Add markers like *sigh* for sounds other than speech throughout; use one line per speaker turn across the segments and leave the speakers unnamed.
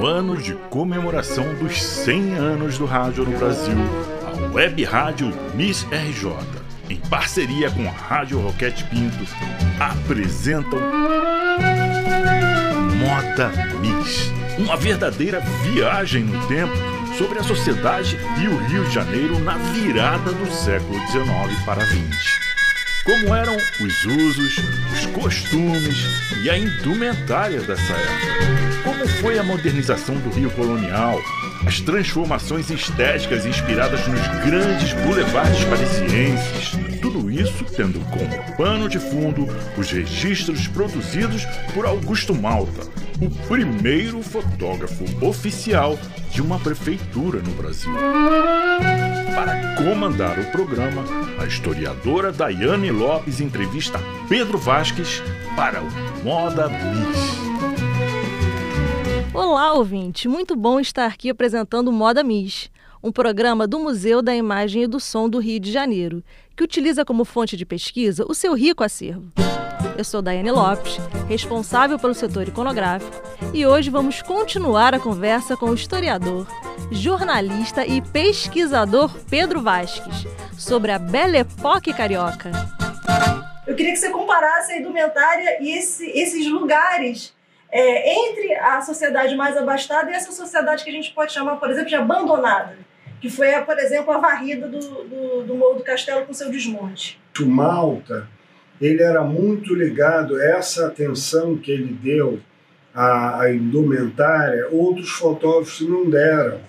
no ano de comemoração dos 100 anos do rádio no Brasil, a Web Rádio Miss RJ, em parceria com a Rádio Roquete Pinto, apresentam Moda Miss, uma verdadeira viagem no tempo sobre a sociedade e o Rio de Janeiro na virada do século XIX para XX como eram os usos, os costumes e a indumentária dessa época. Como foi a modernização do Rio colonial, as transformações estéticas inspiradas nos grandes boulevardes parisienses. Tudo isso tendo como pano de fundo os registros produzidos por Augusto Malta, o primeiro fotógrafo oficial de uma prefeitura no Brasil. Para comandar o programa, a historiadora Daiane Lopes entrevista Pedro Vasques para o Moda Miss.
Olá, ouvinte! Muito bom estar aqui apresentando Moda Miss, um programa do Museu da Imagem e do Som do Rio de Janeiro, que utiliza como fonte de pesquisa o seu rico acervo. Eu sou Daiane Lopes, responsável pelo setor iconográfico, e hoje vamos continuar a conversa com o historiador, jornalista e pesquisador Pedro Vasques sobre a Belle Époque carioca.
Eu queria que você comparasse a indumentária e esse, esses lugares é, entre a sociedade mais abastada e essa sociedade que a gente pode chamar, por exemplo, de abandonada, que foi, por exemplo, a varrida do, do, do Morro do Castelo com seu desmonte.
O Malta ele era muito ligado a essa atenção que ele deu à, à indumentária, outros fotógrafos não deram,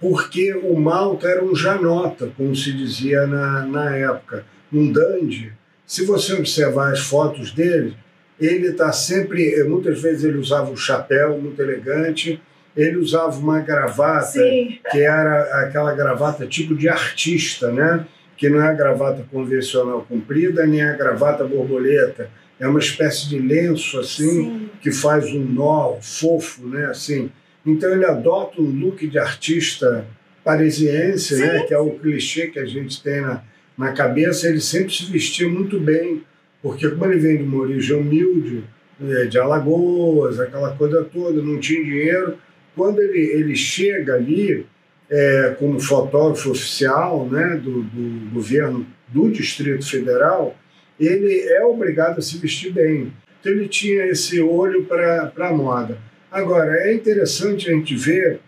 porque o Malta era um janota, como se dizia na, na época, um dandy. Se você observar as fotos dele, ele está sempre, muitas vezes ele usava um chapéu muito elegante, ele usava uma gravata,
Sim.
que era aquela gravata tipo de artista, né? Que não é a gravata convencional comprida, nem a gravata borboleta. É uma espécie de lenço assim
Sim.
que faz um nó fofo, né? Assim. Então ele adota um look de artista parisiense, né? Que é o clichê que a gente tem na, na cabeça. Ele sempre se vestia muito bem, porque como ele vem de uma origem humilde, eh, de Alagoas, aquela coisa toda, não tinha dinheiro. Quando ele, ele chega ali, é, como fotógrafo oficial né, do, do, governo do Distrito Federal, ele é obrigado a se vestir bem. Então ele tinha esse olho para a moda. Agora, é interessante a gente ver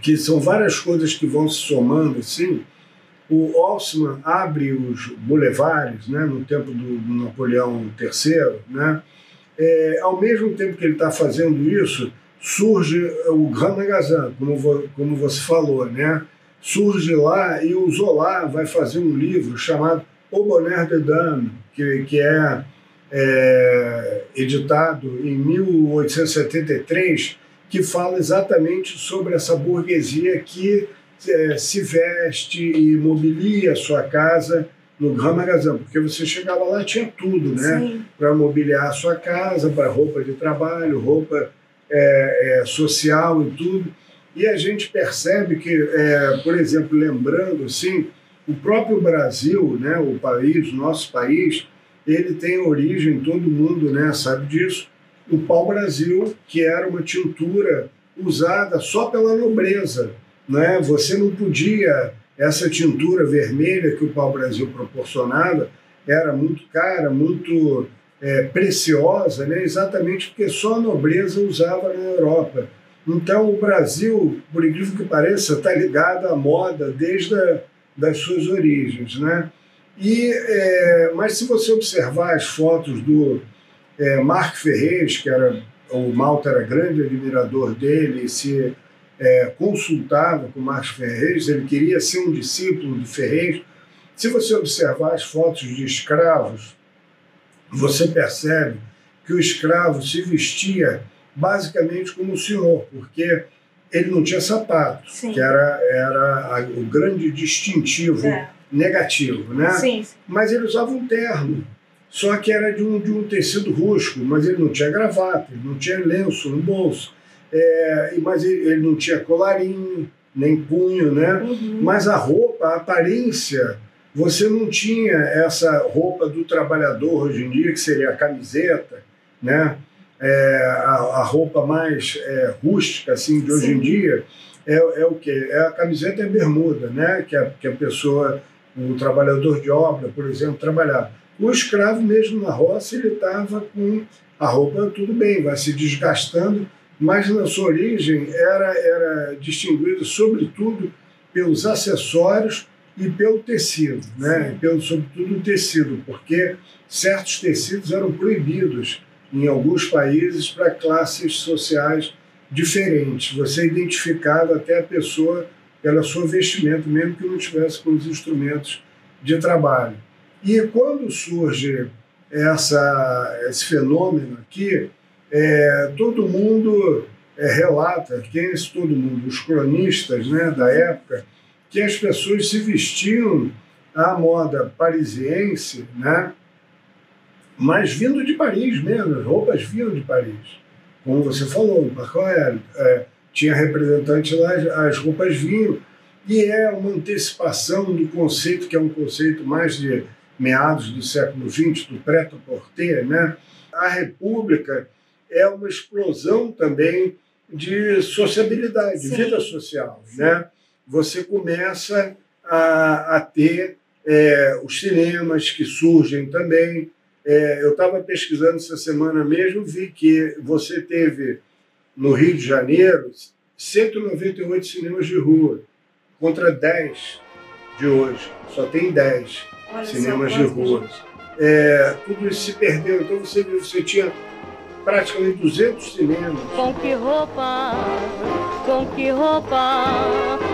que são várias coisas que vão se somando assim. O Haussmann abre os bulevares né, no tempo do, do Napoleão III, né, é, ao mesmo tempo que ele está fazendo isso, surge o Grand Magazin, como, como você falou, né? Surge lá e o Zola vai fazer um livro chamado O Bonheur de Dame, que, que é, é editado em 1873, que fala exatamente sobre essa burguesia que é, se veste e mobilia a sua casa no Grand Magazin, porque você chegava lá tinha tudo, né? Para mobiliar a sua casa, para roupa de trabalho, roupa é, é, social e tudo. E a gente percebe que, é, por exemplo, lembrando assim, o próprio Brasil, né, o país, nosso país, ele tem origem, todo mundo né, sabe disso, o pau-brasil, que era uma tintura usada só pela nobreza. Né? Você não podia, essa tintura vermelha que o pau-brasil proporcionava, era muito cara, muito é, preciosa, né? exatamente porque só a nobreza usava na Europa. Então, o Brasil, por incrível que pareça, está ligado à moda desde a, das suas origens. Né? E, é, mas se você observar as fotos do é, Marc Ferrez, que era o Malta era grande admirador dele se é, consultava com Marc Ferrez, ele queria ser um discípulo de Ferrez. Se você observar as fotos de escravos você percebe que o escravo se vestia basicamente como o senhor, porque ele não tinha sapato,
Sim.
que era, era a, o grande distintivo
É.
negativo, né?
Sim.
Mas ele usava um terno, só que era de um, de um tecido rústico, mas ele não tinha gravata, ele não tinha lenço no bolso, é, mas ele, ele não tinha colarinho, nem punho, né?
Uhum.
Mas a roupa, a aparência você não tinha essa roupa do trabalhador hoje em dia, que seria a camiseta, né? é, a, a, roupa mais é, rústica assim de hoje Sim. em dia é, é o quê? É a camiseta e a bermuda, né? Que a, que a pessoa, o trabalhador de obra, por exemplo, trabalhava. O escravo mesmo na roça ele estava com a roupa tudo bem, vai se desgastando, mas na sua origem era era distinguido sobretudo pelos acessórios e pelo tecido, né? Pelo sobretudo o tecido, porque certos tecidos eram proibidos em alguns países para classes sociais diferentes. Você identificava até a pessoa pela sua vestimenta, mesmo que não tivesse com os instrumentos de trabalho. E quando surge essa, esse fenômeno aqui, é, todo mundo é, relata, quem é esse todo mundo? Os cronistas né, da época, que as pessoas se vestiam à moda parisiense, né, mas vindo de Paris mesmo, as roupas vinham de Paris. Como você falou, o Parque é, tinha representante lá, as roupas vinham. E é uma antecipação do conceito, que é um conceito mais de meados do século XX, do pré-porter, né? A República é uma explosão também de sociabilidade, de vida social, Sim. né? Você começa a, a ter é, os cinemas que surgem também, é, eu estava pesquisando essa semana mesmo, vi que você teve no Rio de Janeiro 198 cinemas de rua, contra 10 de hoje. Só tem 10 Olha cinemas de rua. É, tudo isso se perdeu. Então você, você tinha praticamente 200 cinemas.
Com que roupa, com que roupa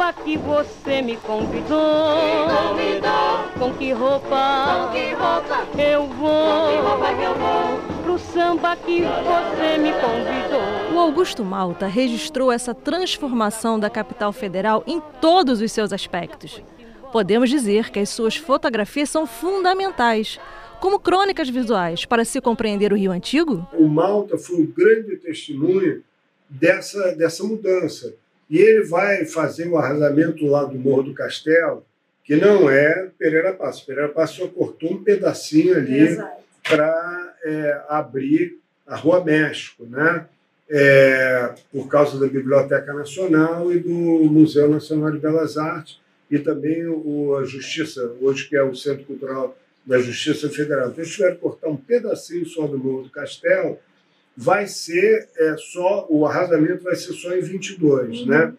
samba que você me convidou. Me convidou. Com que roupa? Com que roupa? Eu vou. Com que roupa que eu vou? Pro samba que você me convidou.
O Augusto Malta registrou essa transformação da capital federal em todos os seus aspectos. Podemos dizer que as suas fotografias são fundamentais, como crônicas visuais, para se compreender o Rio Antigo?
O Malta foi o grande testemunho dessa, dessa mudança e ele vai fazer o arrasamento lá do Morro do Castelo, que não é Pereira Passo. Pereira Passo só cortou um pedacinho ali para é, abrir a Rua México, né? É, por causa da Biblioteca Nacional e do Museu Nacional de Belas Artes e também o, a Justiça, hoje que é o Centro Cultural da Justiça Federal. Então, eles tiveram que cortar um pedacinho só do Morro do Castelo vai ser é, só, o arrasamento vai ser só em 22, uhum. né?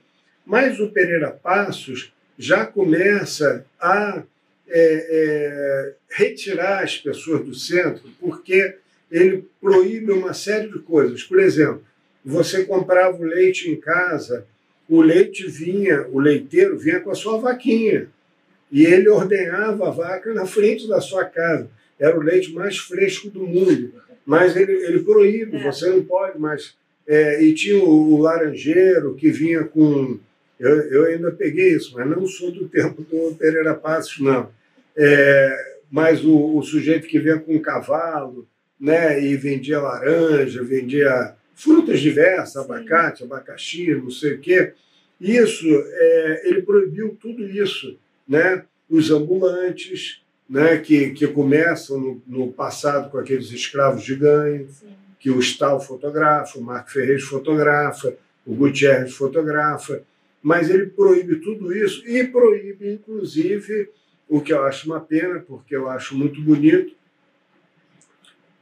Mas o Pereira Passos já começa a é, é, retirar as pessoas do centro, porque ele proíbe uma série de coisas. Por exemplo, você comprava o leite em casa, o leite vinha, o leiteiro vinha com a sua vaquinha, e ele ordenhava a vaca na frente da sua casa. Era o leite mais fresco do mundo mas ele, ele proíbe, é. você não pode mais. É, e tinha o, o, laranjeiro que vinha com. Eu, eu, ainda peguei isso, mas não sou do *laughs* tempo do Pereira Passos, não. É, mas o, o, sujeito que vinha com um cavalo né, e vendia laranja, vendia frutas diversas, abacate, abacaxi, não sei o quê. Isso, é, ele proibiu tudo isso. Né? Os ambulantes, né, que, que começam no, no, passado com aqueles escravos de ganho, Sim. que o Stahl fotografa, o Marco Ferreira fotografa, o Gutierrez fotografa, mas ele proíbe tudo isso e proíbe, inclusive, o que eu acho uma pena, porque eu acho muito bonito,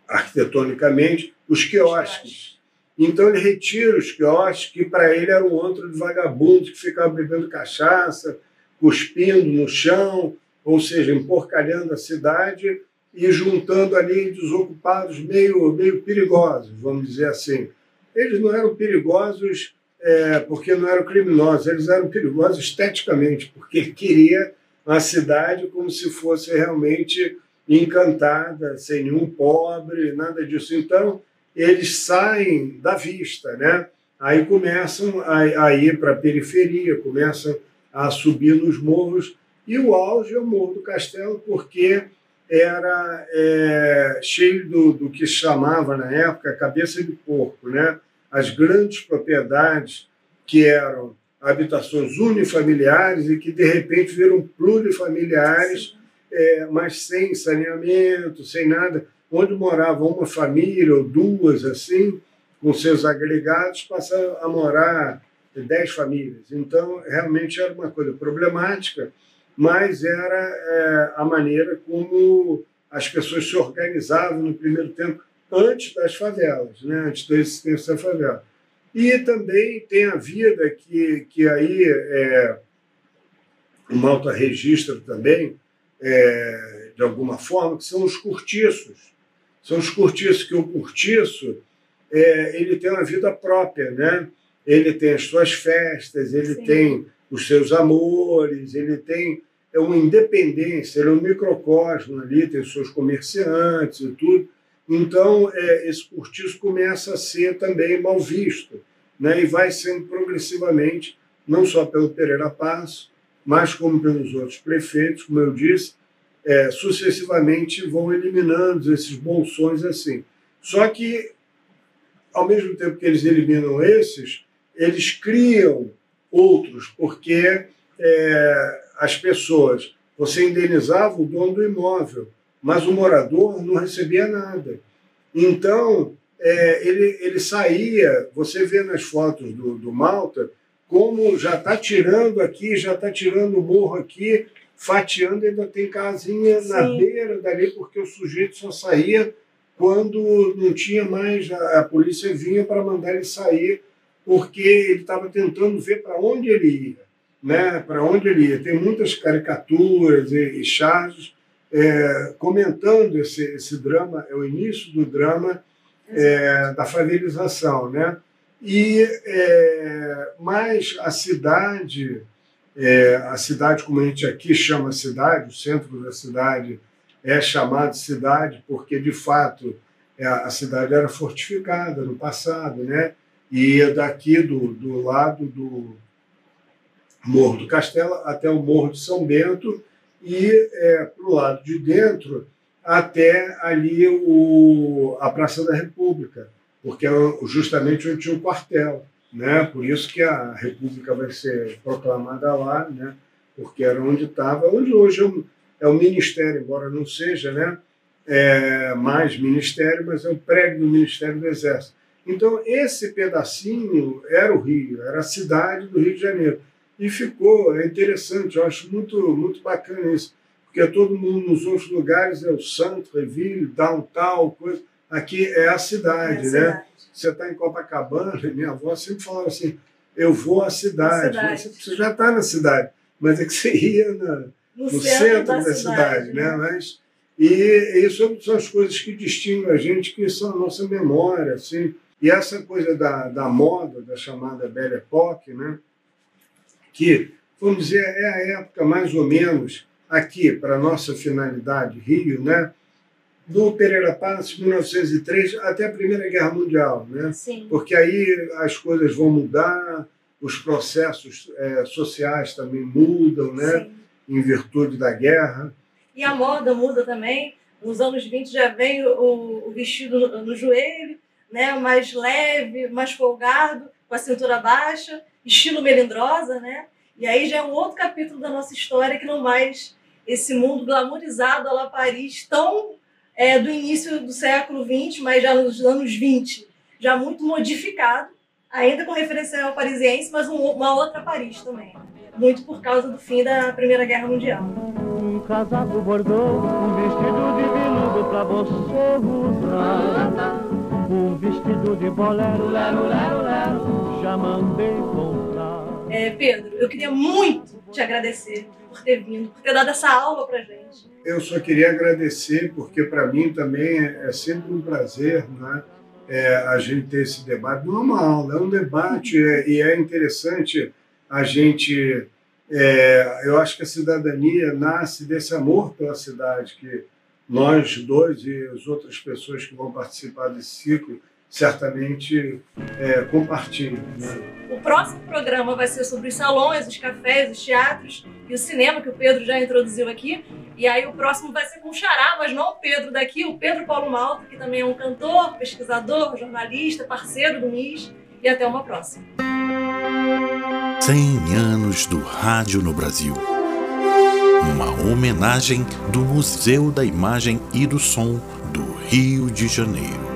arquitetonicamente, os quiosques. Então ele retira os quiosques, que para ele era um antro de vagabundos que ficava bebendo cachaça, cuspindo no chão, ou seja, emporcalhando a cidade e juntando ali desocupados meio, meio perigosos, vamos dizer assim. Eles não eram perigosos é, porque não eram criminosos, eles eram perigosos esteticamente, porque ele queria a cidade como se fosse realmente encantada, sem nenhum pobre, nada disso. Então, eles saem da vista, né? Aí começam a, a ir para a periferia, começam a subir nos morros e o auge é o Morro do Castelo, porque era é, cheio do, do que chamava na época cabeça de porco, né? As grandes propriedades que eram habitações unifamiliares e que de repente viram plurifamiliares, é, mas sem saneamento, sem nada. onde morava uma família ou duas, assim, com seus agregados, passa a morar dez famílias. Então, realmente era uma coisa problemática, mas era é, a maneira como as pessoas se organizavam no primeiro tempo, antes das favelas, né? antes da existência da favela. E também tem a vida que, que aí é, o Malta registra também, é, de alguma forma, que são os cortiços. São os cortiços, que o cortiço é, ele tem uma vida própria, né? Ele tem as suas festas, ele Sim. tem os seus amores, ele tem é uma independência, ele é um microcosmo ali, tem seus comerciantes e tudo. Então, é, esse cortiço começa a ser também mal visto, né? e vai sendo progressivamente, não só pelo Pereira Passo, mas como pelos outros prefeitos, como eu disse, é, sucessivamente vão eliminando esses bolsões assim. Só que, ao mesmo tempo que eles eliminam esses, eles criam outros, porque é, as pessoas, você indenizava o dono do imóvel, mas o morador não recebia nada. Então, é, ele, ele saía, você vê nas fotos do, do Malta, como já está tirando aqui, já está tirando o morro aqui, fatiando, ainda tem casinha Sim. na beira dali, porque o sujeito só saía quando não tinha mais, a, a polícia vinha para mandar ele sair, porque ele estava tentando ver para onde ele ia né, para onde ele ia. Tem muitas caricaturas e, e charges é, comentando esse, esse drama, é o início do drama é, da favelização. Né? E, é, mas a cidade, é, a cidade como a gente aqui chama cidade, o centro da cidade é chamado cidade porque, de fato, é, a cidade era fortificada no passado, né? E daqui do, do lado do, Morro do Castelo até o Morro de São Bento e é, para o lado de dentro até ali o, a Praça da República, porque é justamente onde tinha o quartel. Né? Por isso que a República vai ser proclamada lá, né? porque era onde estava, onde hoje é o, é o Ministério, embora não seja né? É, mais Ministério, mas é o prédio do Ministério do Exército. Então, esse pedacinho era o Rio, era a cidade do Rio de Janeiro. E ficou, é interessante, eu acho muito, muito bacana isso, porque todo mundo nos outros lugares é o centro-ville, downtown, coisa. Aqui é a cidade, é a né? Cidade. Você está em Copacabana, *laughs* minha avó sempre falava assim: eu vou à cidade. cidade. Você já está na cidade, mas é que você ia na, no, no, centro, centro da, da, cidade, cidade né? né? Mas, e isso são as coisas que distinguem a gente, que são a nossa memória. Assim. E essa coisa da, da moda, da chamada Belle Époque, né? Que, vamos dizer, é a época mais ou menos aqui, para a nossa finalidade, Rio, né? do Pereira Passos, 1903, até a Primeira Guerra Mundial, né?
Sim.
Porque aí as coisas vão mudar, os processos é, sociais também mudam, né? Sim. Em virtude da guerra.
E a moda muda também. Nos anos 20 já vem o, o vestido no, no, joelho, né? Mais leve, mais folgado, com a cintura baixa estilo melindrosa, né? E aí já é um outro capítulo da nossa história que não mais esse mundo glamorizado a la Paris, tão é, do início do século XX, mas já nos anos 20, já muito modificado, ainda com referência ao parisiense, mas um, uma outra Paris também. Muito por causa do fim da Primeira Guerra Mundial.
Um casaco bordô, um vestido de veludo pra você usar. Um vestido de bolero, lero, lero, lero, já mandei.
É, Pedro, eu queria muito te agradecer por ter vindo, por ter dado essa aula pra gente.
Eu só queria agradecer, porque para mim também é sempre um prazer, né? É, a gente ter esse debate. Não é uma aula, é um debate é, e é interessante a gente. É, eu acho que a cidadania nasce desse amor pela cidade que nós dois e as outras pessoas que vão participar desse ciclo certamente é, compartilham. Né?
O próximo programa vai ser sobre os salões, os cafés, os teatros e o cinema, que o Pedro já introduziu aqui. E aí o próximo vai ser com o Xará, mas não o Pedro daqui, o Pedro Paulo Malta, que também é um cantor, pesquisador, jornalista, parceiro do MIS. E até uma próxima.
100 anos do rádio no Brasil uma homenagem do Museu da Imagem e do Som do
Rio de Janeiro.